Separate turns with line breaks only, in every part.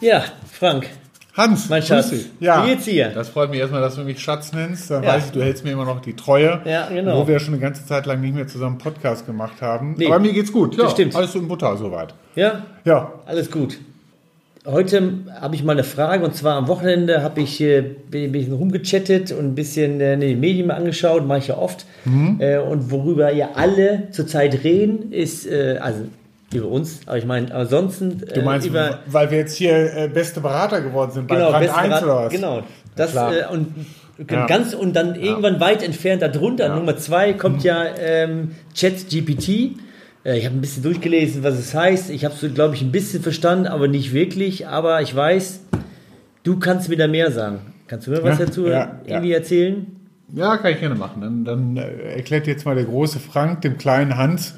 Ja, Frank.
Hans,
Mein Schatz.
Ja,
Wie geht's dir?
Das freut mich erstmal, dass du mich Schatz nennst. Dann
Ja.
weiß ich, du hältst mir immer noch die Treue.
Ja, genau.
Wo wir schon eine ganze Zeit lang nicht mehr zusammen Podcast gemacht haben.
Nee.
Aber mir geht's gut. Ja,
Das stimmt.
Alles so in Butter soweit.
Ja,
Ja.
alles gut. Heute habe ich mal eine Frage und zwar am Wochenende habe ich äh, bin bisschen rumgechattet und ein bisschen äh, die Medien mal angeschaut, mache ich ja oft.
Mhm.
Äh, und worüber ja alle zurzeit reden, ist äh, also über uns, aber ich meine ansonsten äh,
Du meinst,
über
weil wir jetzt hier äh, beste Berater geworden sind bei
genau,
Brand
beste
1
Rat-
oder was?
genau. Das äh, und
Ja.
ganz und dann irgendwann weit entfernt darunter
Ja.
Nummer zwei kommt ja ähm, ChatGPT. Äh, ich habe ein bisschen durchgelesen, was es heißt. Ich habe es, glaube ich, ein bisschen verstanden, aber nicht wirklich. Aber ich weiß, du kannst mir da mehr sagen. Kannst du mir was
Ja,
dazu
ja, ja.
irgendwie erzählen?
Ja, kann ich gerne machen. Dann, dann äh, erklärt jetzt mal der große Frank dem kleinen Hans,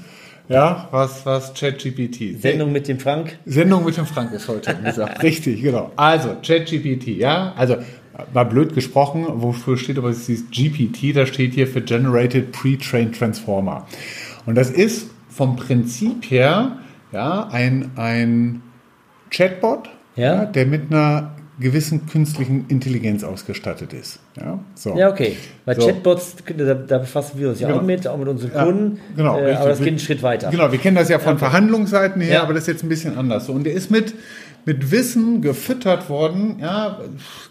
ja, was, was ChatGPT ist.
Sendung mit dem Frank.
Sendung mit dem Frank ist heute gesagt. Richtig, genau. Also, ChatGPT, ja. Also, war blöd gesprochen, wofür steht aber es ist GPT, das steht hier für Generated Pre-Trained Transformer. Und das ist vom Prinzip her, ja, ein, ein Chatbot,
Ja.
der mit einer gewissen künstlichen Intelligenz ausgestattet ist. Ja, so.
Ja, okay. Bei
So.
Chatbots, da, da befassen wir uns ja
Genau.
auch mit, auch mit unseren
Ja,
Kunden.
genau,
Äh, aber das geht einen Schritt weiter.
Genau, wir kennen das ja von Verhandlungsseiten her,
Ja.
aber das ist jetzt ein bisschen anders. So, Und der ist mit, mit Wissen gefüttert worden, ja,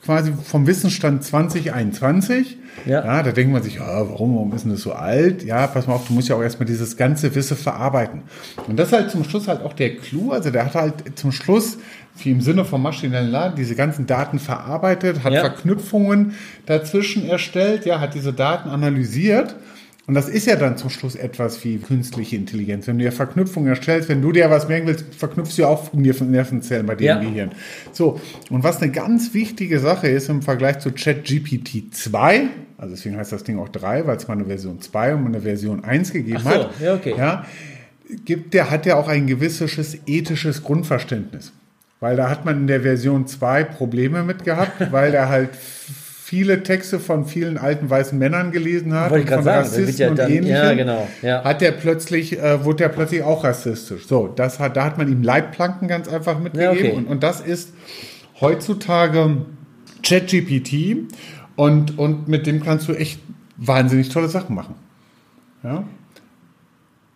quasi vom Wissensstand 2021.
Ja.
da denkt man sich, ja, warum, warum ist denn das so alt? Ja, pass mal auf, du musst ja auch erstmal dieses ganze Wissen verarbeiten. Und das ist halt zum Schluss halt auch der Clou. Also der hat halt zum Schluss, wie im Sinne vom maschinellen Lernen, diese ganzen Daten verarbeitet, hat
Ja.
Verknüpfungen dazwischen erstellt, ja, hat diese Daten analysiert. Und das ist ja dann zum Schluss etwas wie künstliche Intelligenz. Wenn du ja Verknüpfungen erstellst, wenn du dir was merken willst, verknüpfst du ja auch Nerv- Nervenzellen bei dir
Ja.
Gehirn. So, und was eine ganz wichtige Sache ist im Vergleich zu ChatGPT 2, also deswegen heißt das Ding auch 3, weil es mal eine Version 2 und eine Version 1 gegeben
Ach so,
hat.
ja, okay.
Ja, gibt, der hat ja auch ein gewisses ethisches Grundverständnis. Weil da hat man in der Version 2 Probleme mit gehabt, weil der halt viele Texte von vielen alten weißen Männern gelesen hat
Wollte ich
und von
sagen,
Rassisten
ja
und
dann-
ähnlichem.
ja, genau, ja.
Hat der plötzlich, äh, wurde der plötzlich auch rassistisch. So, das hat, da hat man ihm Leitplanken ganz einfach mitgegeben.
okay.
Und, und das ist heutzutage ChatGPT und, und mit dem kannst du echt wahnsinnig tolle Sachen machen. Ja?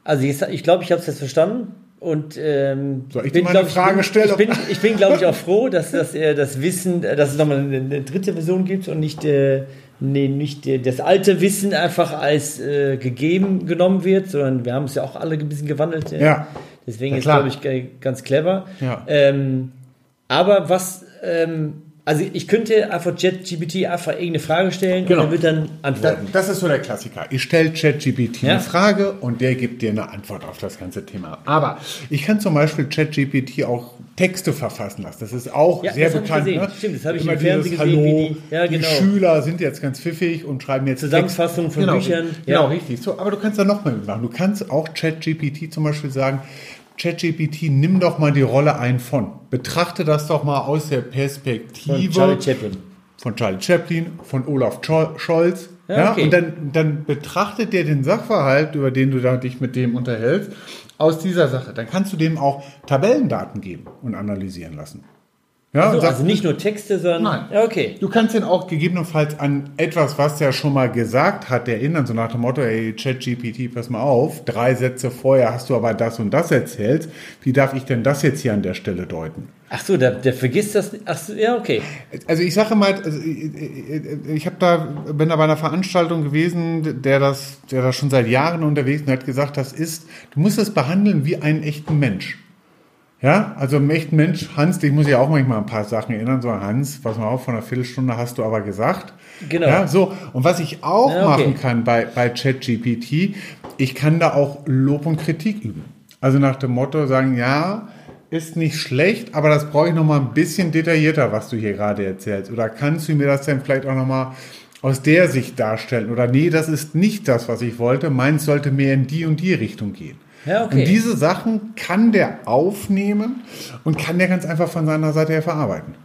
Also jetzt, ich glaube, ich habe es jetzt verstanden. Und ähm,
Soll ich dir mal eine Frage
bin,
stellen?
Ich bin, ich bin glaube ich, auch froh, dass, dass er das Wissen, äh, dass es nochmal eine, eine dritte Version gibt und nicht, äh, nee, nicht äh, das alte Wissen einfach als äh, gegeben genommen wird, sondern wir haben es ja auch alle ein bisschen gewandelt. äh.
Ja.
Deswegen
Ja,
ist, glaube ich, ganz clever.
Ja.
Ähm, aber was, ähm, also ich könnte einfach ChatGPT einfach irgendeine Frage stellen
Genau.
und er wird dann
Da-
antworten.
Das ist so der Klassiker. Ich stelle ChatGPT
Ja.
eine Frage und der gibt dir eine Antwort auf das ganze Thema. Aber ich kann zum Beispiel ChatGPT auch Texte verfassen lassen. Das ist auch
Ja,
sehr
das
bekannt. Ne?
Stimmt, das habe ich
Immer
im Fernsehen gesehen,
Hallo,
wie die- ja, genau.
Schüler sind jetzt ganz pfiffig und schreiben jetzt
Zusammenfassung
Text.
von
genau,
Büchern,
Genau,
ja.
richtig. So, aber du kannst da noch mal mitmachen. Du kannst auch ChatGPT zum Beispiel sagen, ChatGPT, nimm doch mal die Rolle ein von. Betrachte das doch mal aus der Perspektive
Von Charlie Chaplin.
von Charlie Chaplin, von Olaf Scho- Scholz.
Ja,
Ja,
okay.
Und dann, dann betrachtet der den Sachverhalt, über den du da dich mit dem unterhältst, aus dieser Sache. Dann kannst du dem auch Tabellendaten geben und analysieren lassen. Ja,
So,
und sag-
also nicht nur Texte, sondern.
Nein.
Ja, okay.
Du kannst ihn auch gegebenenfalls an etwas, was der schon mal gesagt hat, erinnern, so nach dem Motto, ey, ChatGPT, pass mal auf, drei Sätze vorher hast du aber das und das erzählt. Wie darf ich denn das jetzt hier an der Stelle deuten?
Ach so, der, der vergisst das. Ach so, ja, okay.
Also ich sage mal, also ich, ich habe da bin da bei einer Veranstaltung gewesen, der das, der da schon seit Jahren unterwegs ist und hat gesagt, das ist, du musst es behandeln wie einen echten Mensch. Ja, also echten Mensch, Hans, dich muss ja auch manchmal an ein paar Sachen erinnern, so Hans, pass mal auf, von einer Viertelstunde hast du aber gesagt.
Genau.
Ja, so. Und was ich auch
okay.
machen kann bei, bei ChatGPT, ich kann da auch Lob und Kritik üben. Also nach dem Motto sagen, ja, ist nicht schlecht, aber das brauche ich noch mal ein bisschen detaillierter, was du hier gerade erzählst. Oder kannst du mir das dann vielleicht auch noch mal aus der Sicht darstellen? Oder nee, das ist nicht das, was ich wollte. Meins sollte mehr in die und die Richtung gehen.
Ja, okay.
Und diese Sachen kann der aufnehmen und kann der ganz einfach von seiner Seite her verarbeiten.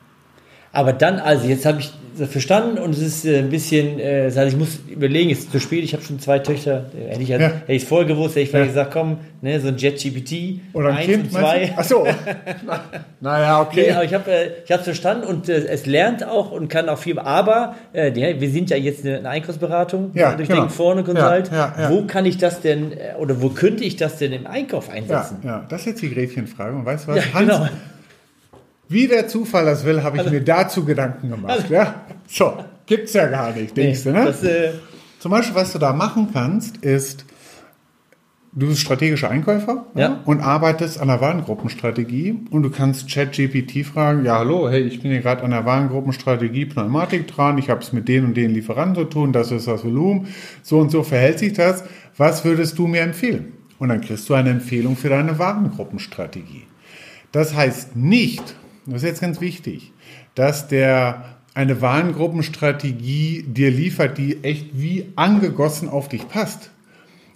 Aber dann, also jetzt habe ich, das verstanden und es ist äh, ein bisschen, äh, ich muss überlegen, es ist zu spät, ich habe schon zwei Töchter. Äh, Hätte ich ja. hätte ich es vorher gewusst, hätte ich vielleicht gesagt, komm, ne, so ein JetGPT.
Oder ein
eins
Kind,
und zwei.
Achso. naja, okay.
Nee, aber ich habe äh, ich hab's verstanden und äh, es lernt auch und kann auch viel. Aber äh, die, wir sind ja jetzt eine, eine Einkaufsberatung
Ja,
durch
genau.
Denken vorne Consult.
Ja, ja, ja.
Wo kann ich das denn äh, oder wo könnte ich das denn im Einkauf
Ja,
einsetzen?
ja, das ist jetzt die Gretchenfrage. Und weißt du was?
Ja, genau.
Wie der Zufall das will, habe ich mir dazu Gedanken gemacht. Ja? So, gibt's ja gar nicht, denkst du, ne?
Das, äh,
Zum Beispiel, was du da machen kannst, ist, du bist strategischer Einkäufer
Ja.
und arbeitest an der Warengruppenstrategie und du kannst ChatGPT fragen, ja hallo, hey, ich bin hier gerade an der Warengruppenstrategie Pneumatik dran, ich habe es mit den und den Lieferanten zu tun, das ist das Volumen, so und so verhält sich das, was würdest du mir empfehlen? Und dann kriegst du eine Empfehlung für deine Warengruppenstrategie. Das heißt nicht, das ist jetzt ganz wichtig, dass der eine Warengruppenstrategie dir liefert, die echt wie angegossen auf dich passt.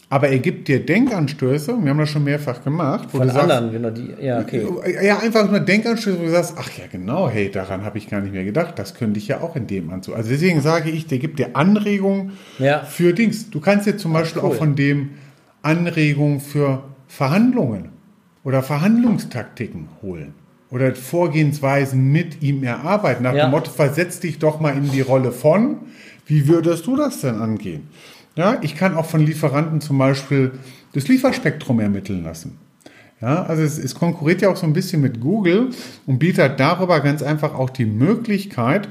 Aber er gibt dir Denkanstöße, wir haben das schon mehrfach gemacht, wo
von
du sagst,
anderen, genau, die, ja, okay.
ja, einfach nur Denkanstöße, wo du sagst, ach ja, genau, hey, daran habe ich gar nicht mehr gedacht, das könnte ich ja auch in dem Anzug. Also deswegen sage ich, der gibt dir Anregungen
Ja.
für Dings. Du kannst dir zum Beispiel
cool.
auch von dem Anregungen für Verhandlungen oder Verhandlungstaktiken holen. Oder Vorgehensweisen mit ihm erarbeiten. Nach
Ja.
dem Motto, versetz dich doch mal in die Rolle von, wie würdest du das denn angehen? Ja, ich kann auch von Lieferanten zum Beispiel das Lieferspektrum ermitteln lassen. Ja, also es, es konkurriert ja auch so ein bisschen mit Google und bietet darüber ganz einfach auch die Möglichkeit,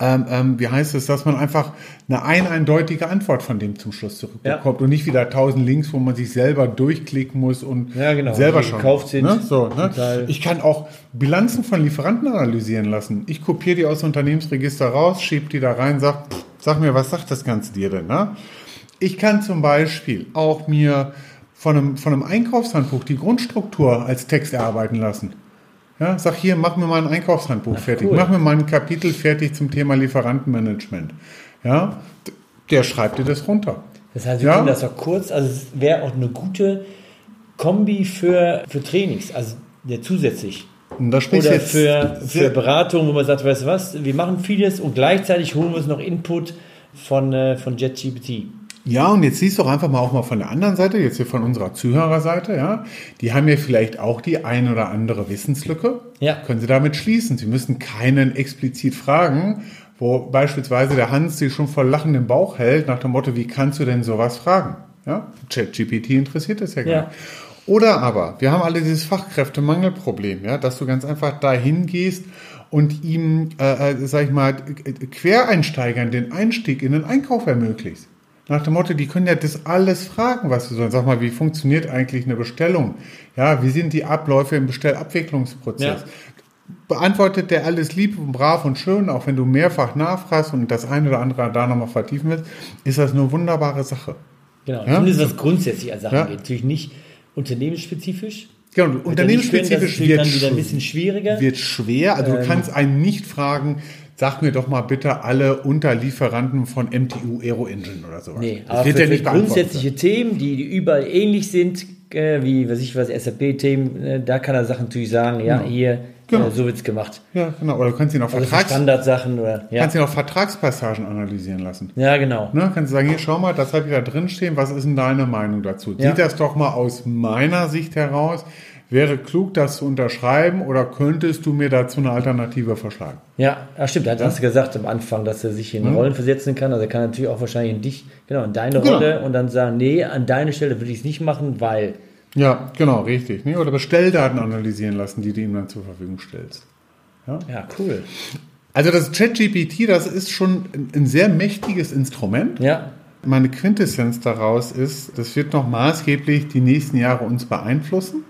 ähm, ähm, wie heißt es, dass man einfach eine ein eindeutige Antwort von dem zum Schluss zurückbekommt und nicht wieder tausend Links, wo man sich selber durchklicken muss und
Ja, genau,
selber schon
gekauft sind.
Ne? So, ne? Ich kann auch Bilanzen von Lieferanten analysieren lassen. Ich kopiere die aus dem Unternehmensregister raus, schiebe die da rein, sag, pff, sag mir, was sagt das Ganze dir denn? Ne? Ich kann zum Beispiel auch mir von einem, von einem Einkaufshandbuch die Grundstruktur als Text erarbeiten lassen. Ja, sag hier, mach mir mal ein Einkaufshandbuch fertig.
cool.
Mach mir mal ein Kapitel fertig zum Thema Lieferantenmanagement. Ja, der schreibt dir das runter.
Das heißt, wir
Ja.
können das auch kurz, also es wäre auch eine gute Kombi für, für Trainings, also ja, zusätzlich. Oder
jetzt
für, für Beratung, wo man sagt, weißt du was, wir machen vieles und gleichzeitig holen wir uns noch Input von, äh, von JetGPT.
Ja, und jetzt siehst du auch einfach mal auch mal von der anderen Seite, jetzt hier von unserer Zuhörerseite, ja, die haben ja vielleicht auch die ein oder andere Wissenslücke.
Ja.
Können sie damit schließen. Sie müssen keinen explizit fragen, wo beispielsweise der Hans sich schon vor Lachen im Bauch hält, nach dem Motto, wie kannst du denn sowas fragen? Ja, ChatGPT interessiert das ja gar
Ja.
nicht. Oder aber, wir haben alle dieses Fachkräftemangelproblem, ja, dass du ganz einfach dahin gehst und ihm, äh, äh, sag ich mal, Quereinsteigern den Einstieg in den Einkauf ermöglicht. Nach dem Motto, die können ja das alles fragen, was du sollen. Sag mal, wie funktioniert eigentlich eine Bestellung? Ja, wie sind die Abläufe im Bestellabwicklungsprozess?
Ja.
Beantwortet der alles lieb und brav und schön, auch wenn du mehrfach nachfragst und das eine oder andere da nochmal vertiefen willst, ist das eine wunderbare Sache.
Genau,
Ja.
zumindest was grundsätzlich an Sachen
Ja.
geht. Natürlich nicht unternehmensspezifisch.
Genau, unternehmensspezifisch
ist
wird,
dann wieder ein
sch-
bisschen schwieriger.
wird schwer. Also du kannst einen nicht fragen, sag mir doch mal bitte alle Unterlieferanten von MTU Aero Engine oder sowas.
Nee,
das
aber
wird
für,
ja nicht
grundsätzliche Themen, die, überall ähnlich sind, äh, wie, was ich was, SAP-Themen, äh, da kann er Sachen natürlich sagen, ja, hier,
Genau.
äh, so wird's gemacht.
Ja, genau. Oder du kannst ihn auch,
Also
Vertrags
Standardsachen oder, ja.
kannst ihn auch Vertragspassagen analysieren lassen.
Ja, genau.
Ne? Kannst du sagen, hier, schau mal, das habe ich da drin stehen, was ist denn deine Meinung dazu?
Ja.
Sieht das doch mal aus meiner Sicht heraus. Wäre klug, das zu unterschreiben oder könntest du mir dazu eine Alternative verschlagen?
Ja, ja stimmt. Da hast du gesagt am Anfang, dass er sich in Rollen versetzen kann. Also er kann natürlich auch wahrscheinlich in dich, genau, in deine
Genau.
Rolle und dann sagen, nee, an deine Stelle würde ich es nicht machen, weil.
Ja, genau, richtig. Ne? Oder Bestelldaten analysieren lassen, die du ihm dann zur Verfügung stellst.
Ja, cool.
Also das ChatGPT, das ist schon ein, sehr mächtiges Instrument.
Ja,
Meine Quintessenz daraus ist, das wird noch maßgeblich die nächsten Jahre uns beeinflussen.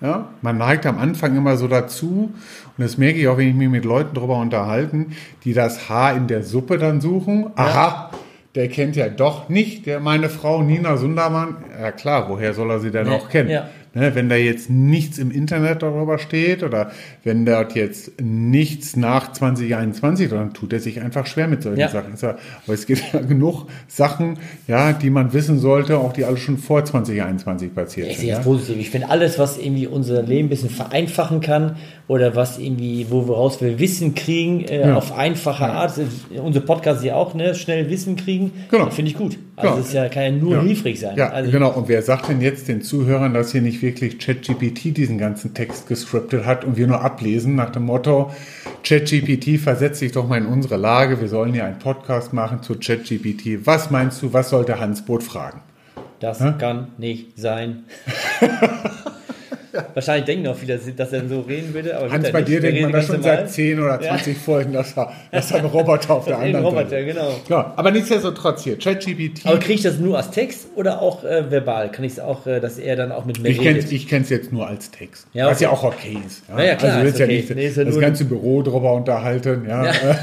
Ja, man neigt am Anfang immer so dazu, und das merke ich auch, wenn ich mich mit Leuten darüber unterhalten, die das Haar in der Suppe dann suchen. Aha, der kennt ja doch nicht, der meine Frau Nina Sundermann. Ja klar, woher soll er sie denn
Nee,
auch kennen?
ja.
Ne, wenn da jetzt nichts im Internet darüber steht oder wenn dort jetzt nichts nach 2021, dann tut er sich einfach schwer mit solchen
Ja.
Sachen. Ja- Aber es gibt ja genug Sachen, ja, die man wissen sollte, auch die alle schon vor 2021 passiert
Ich
sind. Ja?
positiv. Ich finde alles, was irgendwie unser Leben ein bisschen vereinfachen kann oder was irgendwie, wo woraus wir Wissen kriegen, äh,
Ja.
auf einfache Art. äh, Unser Podcast ja auch, ne? Schnell Wissen kriegen.
Genau.
Finde ich gut. Also
Ja.
es ist ja, kann ja nur
Ja.
hilfreich sein.
Ja,
also,
genau. Und wer sagt denn jetzt den Zuhörern, dass hier nicht wirklich ChatGPT diesen ganzen Text gescriptet hat und wir nur ablesen nach dem Motto, ChatGPT versetzt sich doch mal in unsere Lage, wir sollen hier einen Podcast machen zu ChatGPT. Was meinst du, was sollte Hans Boot fragen?
Das kann nicht sein. Wahrscheinlich denken auch viele, dass er so reden würde. Aber
Hans, bei dir denkt man das schon seit 10 oder 20 Folgen, dass er, dass er ein Roboter auf der anderen
Roboter,
Seite
genau.
Ja, aber nichtsdestotrotz hier, ChatGPT.
Aber kriege ich das nur als Text oder auch äh, verbal? Kann ich es auch, äh, dass er dann auch mit mir
Ich kenne
redet?
ich kenn's jetzt nur als Text.
Ja,
Was
okay.
ja auch okay ist.
Ja, ja, klar,
also du willst
ist
ja
okay.
nicht
Nee, ja
das ganze Büro drüber unterhalten. Ja.
Ja.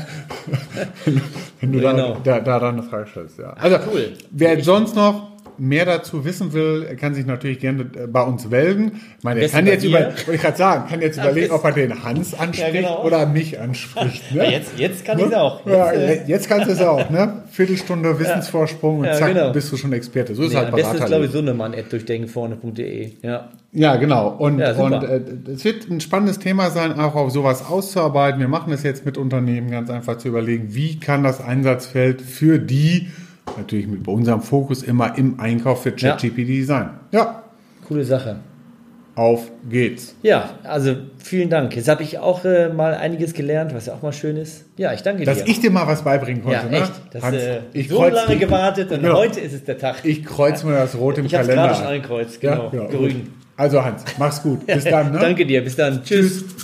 Wenn du
Genau.
da, da, da dann eine Frage stellst. Ja. Also,
cool.
wer sonst noch mehr dazu wissen will, kann sich natürlich gerne äh, bei uns melden. Ich meine, er kann jetzt über, wollte ich gerade sagen, kann jetzt überlegen, ob er den Hans anspricht
genau.
oder mich anspricht. Ne?
Ja, jetzt, jetzt kann ich es auch.
Ja,
Jetzt, äh,
jetzt kannst du es auch, ne? Viertelstunde Wissensvorsprung und
Ja,
zack,
genau.
bist du schon Experte. So ist
nee,
halt
am besten ist,
Berater.
glaube ich, so eine Mann-App durchdenkenvorne.de. Ja.
Ja, genau. Und,
Ja,
und äh, es wird ein spannendes Thema sein, auch auf sowas auszuarbeiten. Wir machen es jetzt mit Unternehmen ganz einfach zu überlegen, wie kann das Einsatzfeld für die, natürlich mit unserem Fokus immer im Einkauf für
Ja.
ChatGPT sein. Ja,
Coole Sache.
auf geht's.
Ja, also vielen Dank. Jetzt habe ich auch äh, mal einiges gelernt, was ja auch mal schön ist. Ja, ich danke
Dass
dir.
ich dir mal was beibringen
ja,
konnte.
echt.
Ne?
Das,
Hans,
äh,
ich
so lange gewartet und
Genau.
heute ist es der Tag.
Ich kreuze mir das rot im
Ich habe es
Kalender.
gerade schon angekreuzt. Genau.
Ja, ja,
Grün.
gut. Also Hans, mach's gut. Bis dann. Ne?
Danke dir. Bis dann. Tschüss.
Tschüss.